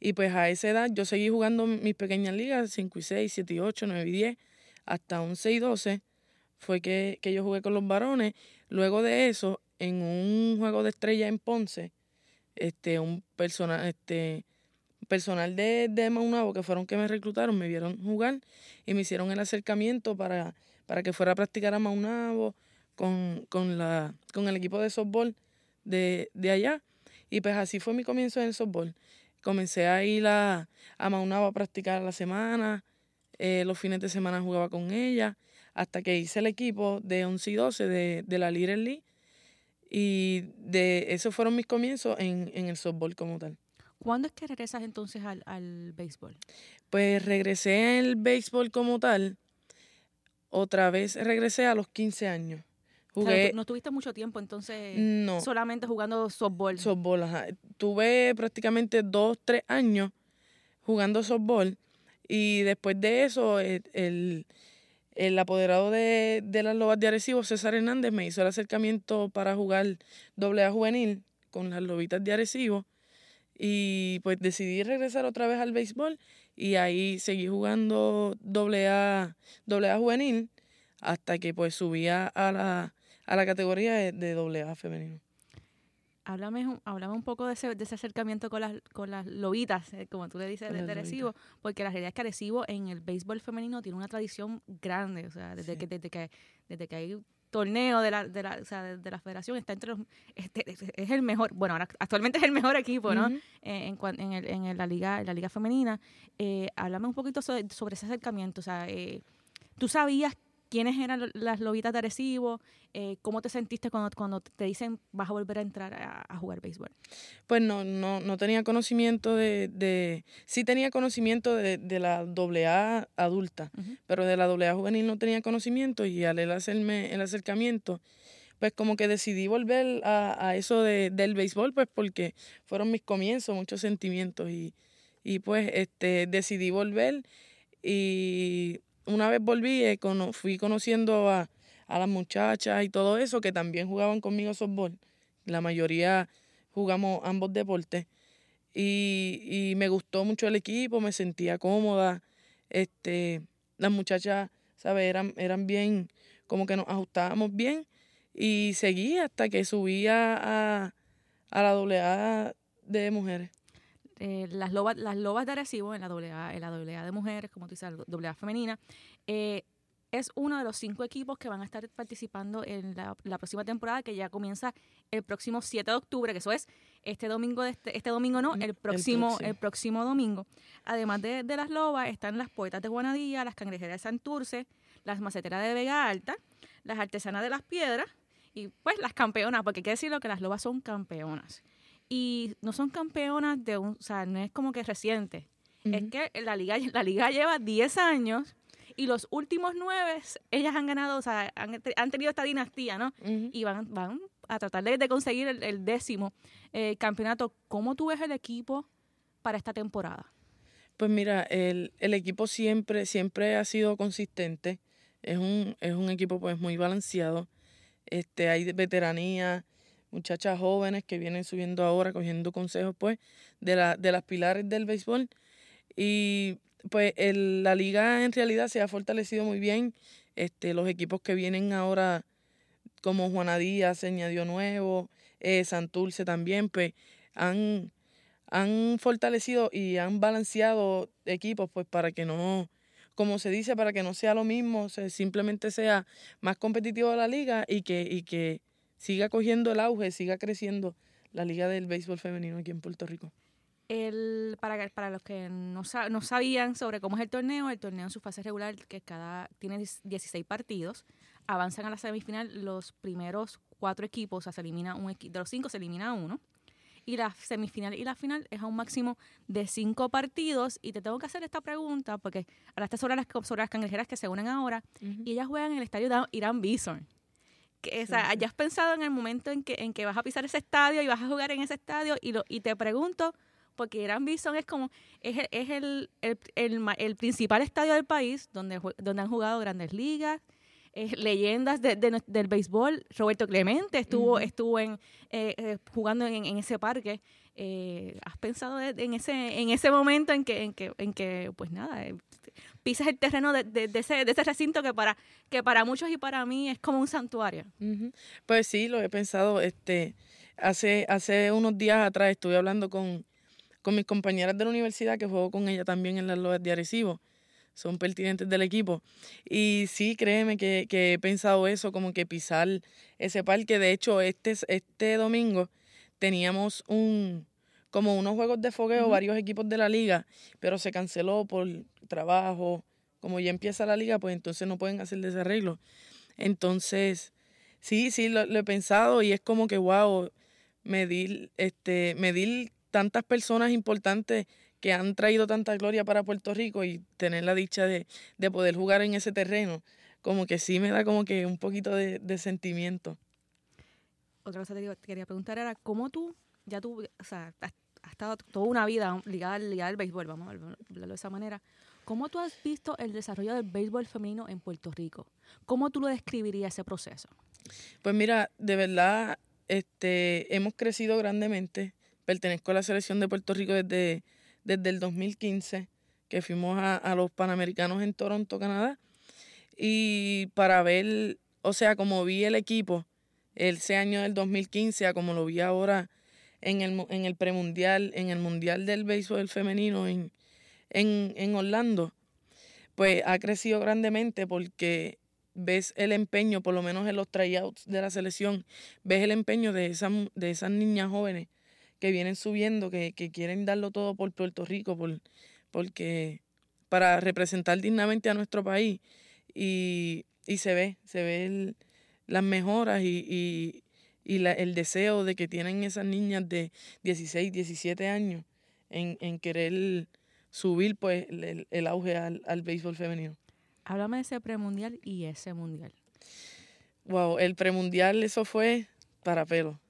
y pues a esa edad yo seguí jugando mis pequeñas ligas, 5 y 6, 7 y 8, 9 y 10, hasta 11 y 12 fue que, que yo jugué con los varones. Luego de eso, en un juego de estrella en Ponce, este, un personal, este, personal de, de Maunabo, que fueron que me reclutaron, me vieron jugar y me hicieron el acercamiento para, para que fuera a practicar a Maunabo con, con, la, con el equipo de softball de, de allá. Y pues así fue mi comienzo en el softball. Comencé a ir a, a Maunabo a practicar la semana, eh, los fines de semana jugaba con ella, hasta que hice el equipo de 11 y 12 de, de la Little League y de esos fueron mis comienzos en, el softball como tal. ¿Cuándo es que regresas entonces al, al béisbol? Pues regresé al béisbol como tal. Otra vez regresé a los 15 años. Jugué, no tuviste mucho tiempo entonces no, solamente jugando softball. Softball, ajá. Tuve prácticamente dos, tres años jugando softball y después de eso el el apoderado de, las Lobas de Arecibo, César Hernández, me hizo el acercamiento para jugar doble A juvenil con las Lobitas de Arecibo. Y pues decidí regresar otra vez al béisbol y ahí seguí jugando doble A, doble a juvenil hasta que pues subía a la, a la categoría de doble A femenino. Háblame, un poco de ese, de ese acercamiento con las, con las lobitas, eh, como tú le dices, de, Arecibo, porque la realidad es que Arecibo en el béisbol femenino tiene una tradición grande, o sea, desde, que, desde, que, desde que hay torneo de la, de la, o sea, de, la federación está entre los este, es el mejor bueno ahora actualmente es el mejor equipo no eh, en, en, el, en, la liga en la liga femenina. Eh, háblame un poquito sobre, sobre ese acercamiento o sea eh, tú sabías quiénes eran las lobitas de Arecibo, eh, cómo te sentiste cuando, cuando te dicen vas a volver a entrar a, jugar béisbol. Pues no, no, no tenía conocimiento de, de sí tenía conocimiento de, de la AA adulta, pero de la AA juvenil no tenía conocimiento y al hacerme el acercamiento, pues como que decidí volver a, a eso de, del béisbol, pues porque fueron mis comienzos, muchos sentimientos y, y pues este decidí volver y una vez volví, eh, fui conociendo a, las muchachas y todo eso que también jugaban conmigo softball. La mayoría jugamos ambos deportes. Y, y me gustó mucho el equipo, me sentía cómoda. Este, las muchachas, ¿sabes? Eran, eran bien, como que nos ajustábamos bien. Y seguí hasta que subí a, a la AA de mujeres. Eh, las, lobas, las lobas de Arecibo en la AA, en la AA de mujeres, como tú dices, la AA femenina, eh, es uno de los cinco equipos que van a estar participando en la, próxima temporada que ya comienza el próximo 7 de octubre, que eso es este domingo, de este, este domingo no, el próximo, el, próximo domingo. Además de, las lobas, están las poetas de Guanadilla, las cangrejeras de Santurce, las maceteras de Vega Alta, las artesanas de las piedras y pues las campeonas, porque hay que decirlo que las lobas son campeonas y no son campeonas de un, o sea, no es como que reciente. Es que la liga, *laughs* la liga lleva 10 años Y los últimos nueve, ellas han ganado, o sea, han, tenido esta dinastía, ¿no? Y van, van a tratar de, conseguir el, décimo eh, campeonato. ¿Cómo tú ves el equipo para esta temporada? Pues mira, el, el equipo siempre, siempre ha sido consistente. Es un, es un equipo pues muy balanceado. Este, hay veteranía, muchachas jóvenes que vienen subiendo ahora, cogiendo consejos pues de, la, de las pilares del béisbol. Y pues la liga en realidad se ha fortalecido muy bien. Este, los equipos que vienen ahora, como Juana Díaz se añadió nuevo, eh, Santurce también, pues han, han fortalecido y han balanceado equipos pues para que no, como se dice, para que no sea lo mismo, simplemente sea más competitivo la liga y que, y que siga cogiendo el auge, siga creciendo la liga del béisbol femenino aquí en Puerto Rico. El, para, para los que no, no sabían sobre cómo es el torneo, el torneo en su fase regular, que cada tiene 16 partidos, avanzan a la semifinal los primeros cuatro equipos, o sea, se elimina un de los cinco se elimina uno. Y la semifinal y la final es a un máximo de cinco partidos. Y te tengo que hacer esta pregunta, porque ahora está sobre las, sobre las cangrejeras que se unen ahora. Y ellas juegan en el estadio Irán Bison que, o sea, hayas pensado en el momento en que, en que vas a pisar ese estadio y vas a jugar en ese estadio y, lo, y te pregunto, porque Irán Bison es como, es, es el, el, el, principal estadio del país donde, donde han jugado grandes ligas, leyendas de, del béisbol. Roberto Clemente estuvo, estuvo en, eh, eh, jugando en, en, ese parque. Eh, ¿Has pensado en ese, en ese momento en que, en que, en que pues nada, pisas el terreno de, ese, de ese recinto que para, que para muchos y para mí es como un santuario. Pues sí, lo he pensado. Este, hace, hace unos días atrás estuve hablando con, con mis compañeras de la universidad, que juego con ella también en las lojas de Arecibo. Son pertinentes del equipo. Y sí, créeme que, que he pensado eso, como que pisar ese parque. De hecho, este, este domingo teníamos un, como unos juegos de fogueo, varios equipos de la liga, pero se canceló por trabajo. Como ya empieza la liga, pues entonces no pueden hacer desarreglo. Entonces, sí, sí, lo, he pensado y es como que, wow, medir, este, medir tantas personas importantes que han traído tanta gloria para Puerto Rico y tener la dicha de, de poder jugar en ese terreno, como que sí me da como que un poquito de, de sentimiento. Otra cosa que te quería preguntar era, ¿cómo tú, ya tú, o sea, ha estado toda una vida ligada, ligada al béisbol, vamos a hablarlo de esa manera. ¿Cómo tú has visto el desarrollo del béisbol femenino en Puerto Rico? ¿Cómo tú lo describirías ese proceso? Pues mira, de verdad, este, hemos crecido grandemente. Pertenezco a la selección de Puerto Rico desde, desde el 2015, que fuimos a, a los Panamericanos en Toronto, Canadá. Y para ver, o sea, como vi el equipo ese año del 2015 a como lo vi ahora en el, en el premundial, en el mundial del béisbol femenino en, en, Orlando, pues ha crecido grandemente porque ves el empeño, por lo menos en los tryouts de la selección, ves el empeño de, esa, de esas niñas jóvenes que vienen subiendo, que, quieren darlo todo por Puerto Rico, por, porque para representar dignamente a nuestro país. Y, y se ve, se ve las mejoras y la, el deseo de que tienen esas niñas de 16, 17 años en, en querer subir pues el, auge al, al, béisbol femenino. Háblame de ese premundial y ese mundial. Wow, el premundial eso fue para pelo.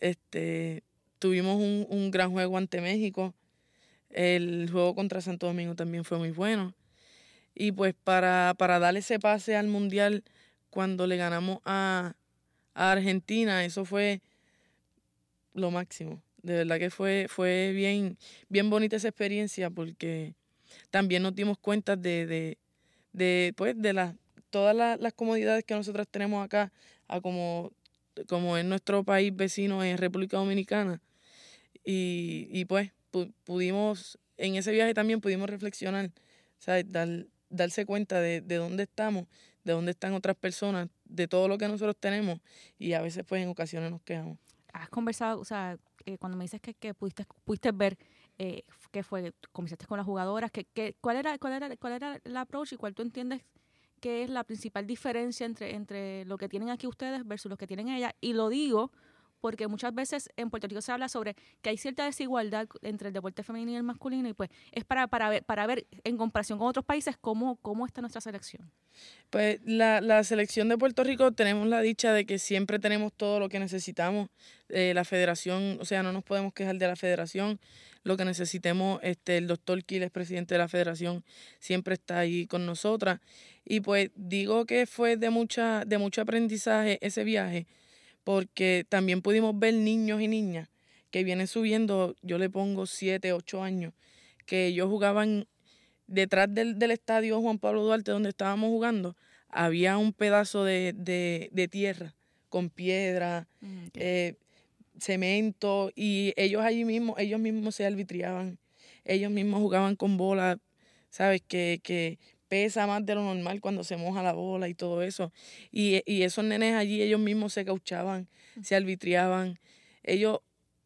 Este, tuvimos un, un gran juego ante México. El juego contra Santo Domingo también fue muy bueno. Y pues para, para dar ese pase al mundial, cuando le ganamos a, a Argentina, eso fue lo máximo. De verdad que fue, fue bien, bien bonita esa experiencia porque también nos dimos cuenta de, de, de, pues, de las todas las, comodidades que nosotros tenemos acá, a como, como en nuestro país vecino, en República Dominicana. Y, y pues pudimos, en ese viaje también pudimos reflexionar, Dar, darse cuenta de, de dónde estamos de dónde están otras personas, de todo lo que nosotros tenemos y a veces pues en ocasiones nos quedamos. Has conversado, o sea, eh, cuando me dices que, que pudiste, pudiste ver eh, qué fue, conversaste con las jugadoras, que, que, ¿cuál, era, cuál, era, ¿cuál era el approach y cuál tú entiendes que es la principal diferencia entre, entre lo que tienen aquí ustedes versus lo que tienen ellas? Y lo digo porque muchas veces en Puerto Rico se habla sobre que hay cierta desigualdad entre el deporte femenino y el masculino y pues es para, para, ver, para ver en comparación con otros países cómo, cómo está nuestra selección. Pues la, la selección de Puerto Rico tenemos la dicha de que siempre tenemos todo lo que necesitamos. Eh, la federación, o sea, no nos podemos quejar de la federación. Lo que necesitemos, este, el doctor Quiles, presidente de la federación, siempre está ahí con nosotras. Y pues digo que fue de mucha, de mucho aprendizaje ese viaje porque también pudimos ver niños y niñas que vienen subiendo, yo le pongo siete, ocho años, que ellos jugaban detrás del, del estadio Juan Pablo Duarte donde estábamos jugando, había un pedazo de, de, tierra con piedra, mm, eh, cemento, y ellos allí mismos, ellos mismos se arbitriaban, ellos mismos jugaban con bola, ¿sabes? Que, que pesa más de lo normal cuando se moja la bola y todo eso. Y, y esos nenes allí, ellos mismos se cauchaban, se arbitriaban. Ellos,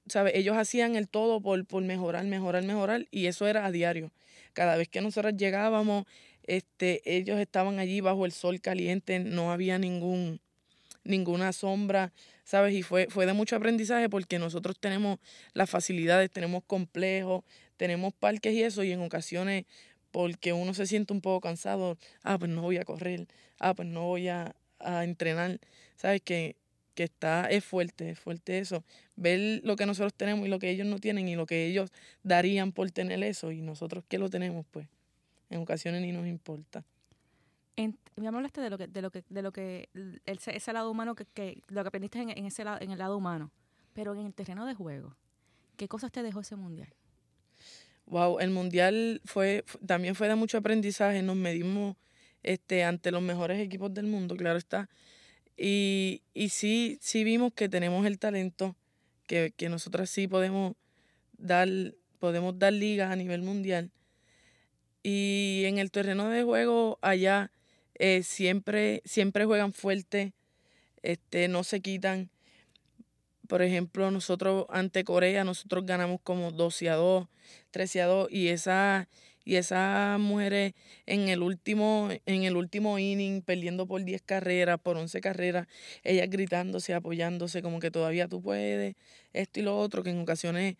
¿sabes? Ellos hacían el todo por, por mejorar, mejorar, mejorar. Y eso era a diario. Cada vez que nosotros llegábamos, este, ellos estaban allí bajo el sol caliente, no había ningún, ninguna sombra, ¿sabes? Y fue, fue de mucho aprendizaje porque nosotros tenemos las facilidades, tenemos complejos, tenemos parques y eso, y en ocasiones porque uno se siente un poco cansado, ah, pues no voy a correr, ah, pues no voy a, entrenar, ¿sabes? Que, que está, es fuerte, es fuerte eso. Ver lo que nosotros tenemos y lo que ellos no tienen y lo que ellos darían por tener eso y nosotros que lo tenemos, pues en ocasiones ni nos importa. Me hablaste de lo que, de lo que, de lo que, ese lado humano que, que lo que aprendiste en, en, ese lado, en el lado humano, pero en el terreno de juego, ¿qué cosas te dejó ese mundial? Wow, el mundial fue también fue de mucho aprendizaje, nos medimos este ante los mejores equipos del mundo, claro está. Y, y sí, sí vimos que tenemos el talento, que, que nosotras sí podemos dar, podemos dar ligas a nivel mundial. Y en el terreno de juego allá eh, siempre, siempre juegan fuerte, este, no se quitan. Por ejemplo, nosotros ante Corea, nosotros ganamos como 12 a 2, 13 a 2 y esa y esas mujeres en el último en el último inning perdiendo por 10 carreras, por 11 carreras, ellas gritándose, apoyándose como que todavía tú puedes, esto y lo otro, que en ocasiones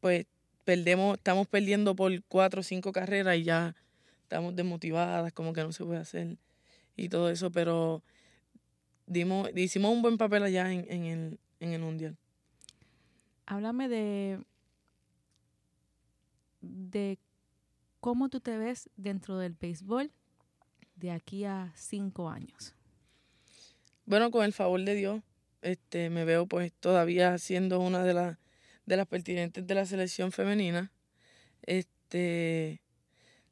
pues perdemos, estamos perdiendo por 4 o 5 carreras y ya estamos desmotivadas, como que no se puede hacer y todo eso, pero dimos, hicimos un buen papel allá en, en el en el mundial. Háblame de, de cómo tú te ves dentro del béisbol de aquí a cinco años. Bueno, con el favor de Dios, este, me veo pues todavía siendo una de las de las pertinentes de la selección femenina. Este,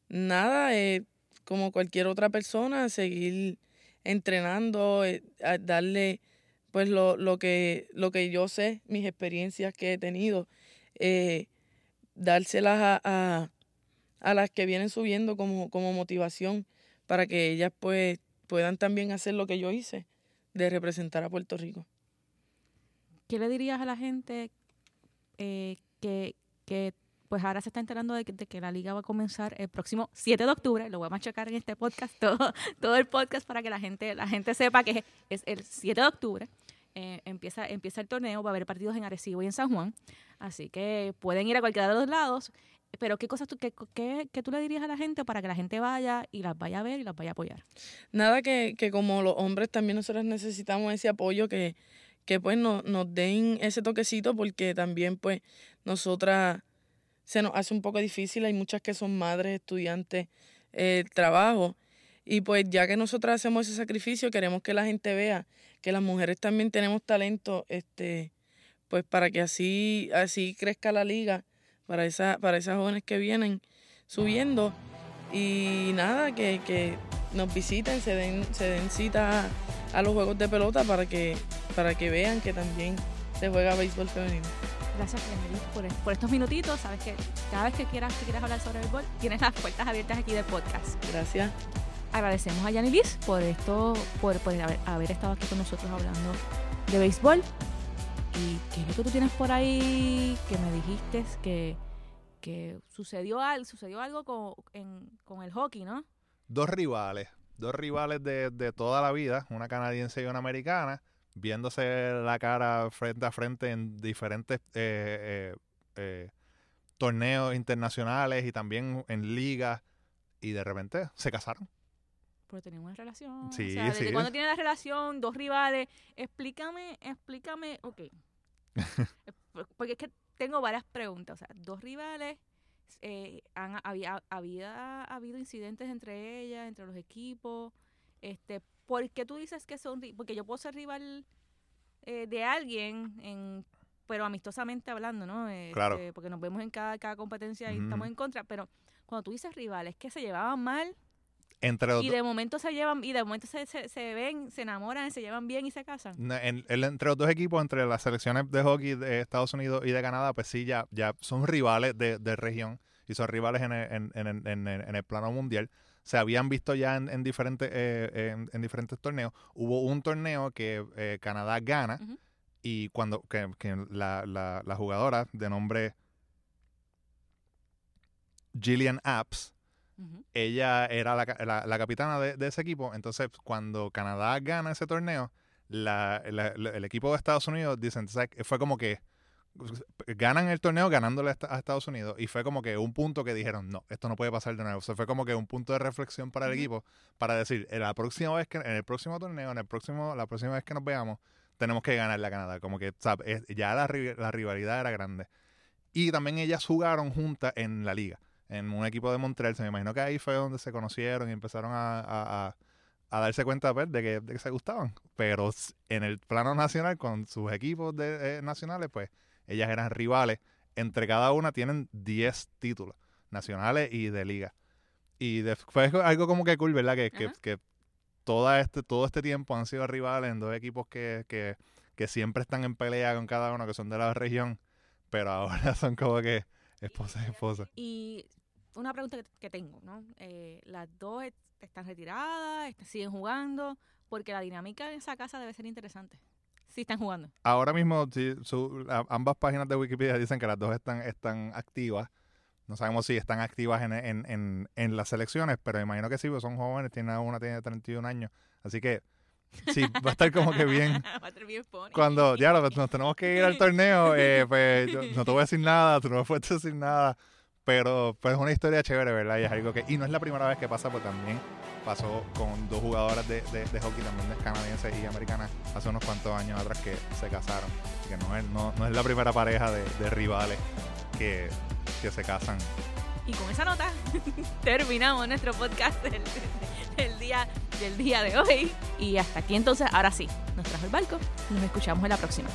nada, eh, como cualquier otra persona, seguir entrenando, eh, darle pues lo, lo, que, lo que yo sé, mis experiencias que he tenido, eh, dárselas a, a, las que vienen subiendo como, como motivación para que ellas pues puedan también hacer lo que yo hice, de representar a Puerto Rico. ¿Qué le dirías a la gente eh, que, que pues ahora se está enterando de que, la liga va a comenzar el próximo 7 de octubre. Lo voy a machacar en este podcast, *laughs* todo, todo el podcast para que la gente, la gente sepa que es el 7 de octubre. Eh, empieza, empieza el torneo, va a haber partidos en Arecibo y en San Juan. Así que pueden ir a cualquiera de los lados. Pero ¿qué cosas tú, qué, qué, tú le dirías a la gente para que la gente vaya y las vaya a ver y las vaya a apoyar? Nada que, que como los hombres también nosotros necesitamos ese apoyo que, que pues nos den ese toquecito porque también pues nosotras se nos hace un poco difícil. Hay muchas que son madres, estudiantes, eh, trabajo. Y pues ya que nosotras hacemos ese sacrificio, queremos que la gente vea que las mujeres también tenemos talento, este, pues para que así, así crezca la liga para, esa, para esas jóvenes que vienen subiendo. Y nada, que, que nos visiten, se den, se den cita a, los juegos de pelota para que, para que vean que también se juega béisbol femenino. Gracias, por, por, estos minutitos. Sabes que cada vez que quieras, que quieras hablar sobre béisbol, tienes las puertas abiertas aquí del podcast. Gracias. Agradecemos a Yanilis por esto, por, haber, estado aquí con nosotros hablando de béisbol. ¿Y qué es lo que tú tienes por ahí que me dijiste que, que sucedió, algo, sucedió algo con, con el hockey, ¿no? Dos rivales, dos rivales de, de toda la vida, una canadiense y una americana viéndose la cara frente a frente en diferentes eh, eh, eh, torneos internacionales y también en ligas y de repente se casaron. Porque tenían una relación. Sí, o sea, ¿desde sí. cuándo tiene la relación? Dos rivales. Explícame, explícame, ok. *laughs* Por- Porque es que tengo varias preguntas. O sea, dos rivales, eh, han, había, había habido incidentes entre ellas, entre los equipos. Este, ¿Por qué tú dices que son Porque yo puedo ser rival eh, de alguien, en, pero amistosamente hablando, ¿no? Claro. Este, Porque nos vemos en cada, cada competencia y estamos en contra. Pero cuando tú dices rivales, que se llevaban mal Entre y de momento se llevan, y de momento se, se, se ven, se enamoran, se llevan bien y se casan. En- el- entre los dos equipos, entre las selecciones de hockey de Estados Unidos y de Canadá, pues sí, ya, ya son rivales de, de región y son rivales en el, en, en- en- en en el plano mundial. Se habían visto ya en, en diferentes, eh, en, en diferentes torneos. Hubo un torneo que eh, Canadá gana y cuando que, que la, la- la jugadora de nombre Gillian Apps, ella era la, la- capitana de, de ese equipo. Entonces, cuando Canadá gana ese torneo, el equipo de Estados Unidos dicen, fue como que ganan el torneo ganándole a esta- a Estados Unidos y fue como que un punto que dijeron, no, esto no puede pasar de nuevo. O sea, fue como que un punto de reflexión para el equipo para decir, en la próxima vez que en el próximo torneo, en el próximo la próxima vez que nos veamos, tenemos que ganarle a Canadá. Como que ¿sabes? Es- ya la, ri- la rivalidad era grande. Y también ellas jugaron juntas en la liga, en un equipo de Montreal. Se me imagino que ahí fue donde se conocieron y empezaron a, a- a- a darse cuenta pues, de, que, de que se gustaban. Pero en el plano nacional, con sus equipos de, eh, nacionales, pues ellas eran rivales. Entre cada una tienen 10 títulos nacionales y de liga. Y de- fue algo como que cool, ¿verdad? Que, que, que toda este, todo este tiempo han sido rivales en dos equipos que, que, que siempre están en pelea con cada uno, que son de la región, pero *laughs* ahora son como que esposa y esposa. Y una pregunta que, que tengo, ¿no? Eh, las dos est- están retiradas, siguen jugando, porque la dinámica en esa casa debe ser interesante. Sí están jugando. Ahora mismo sí, su- a- ambas páginas de Wikipedia dicen que las dos están, están activas. No sabemos si están activas en, en, en, en las selecciones, pero imagino que sí, porque son jóvenes, tiene una tiene 31 años. Así que sí, va a estar como que bien. *laughs* Va a estar bien funny. Cuando, ya, lo- nos tenemos que ir al torneo, eh, pues yo no te voy a decir nada, tú no me puedes decir nada. Pero pues es una historia chévere, ¿verdad? Y es algo que. Y no es la primera vez que pasa, pues también pasó con dos jugadoras de, hockey, también canadienses y americanas, hace unos cuantos años atrás que se casaron. Que no es, no, no es la primera pareja de, rivales que, que se casan. Y con esa nota *laughs* terminamos nuestro podcast del, del día, del día de hoy. Y hasta aquí entonces, ahora sí, nos trajo el barco. Nos escuchamos en la próxima.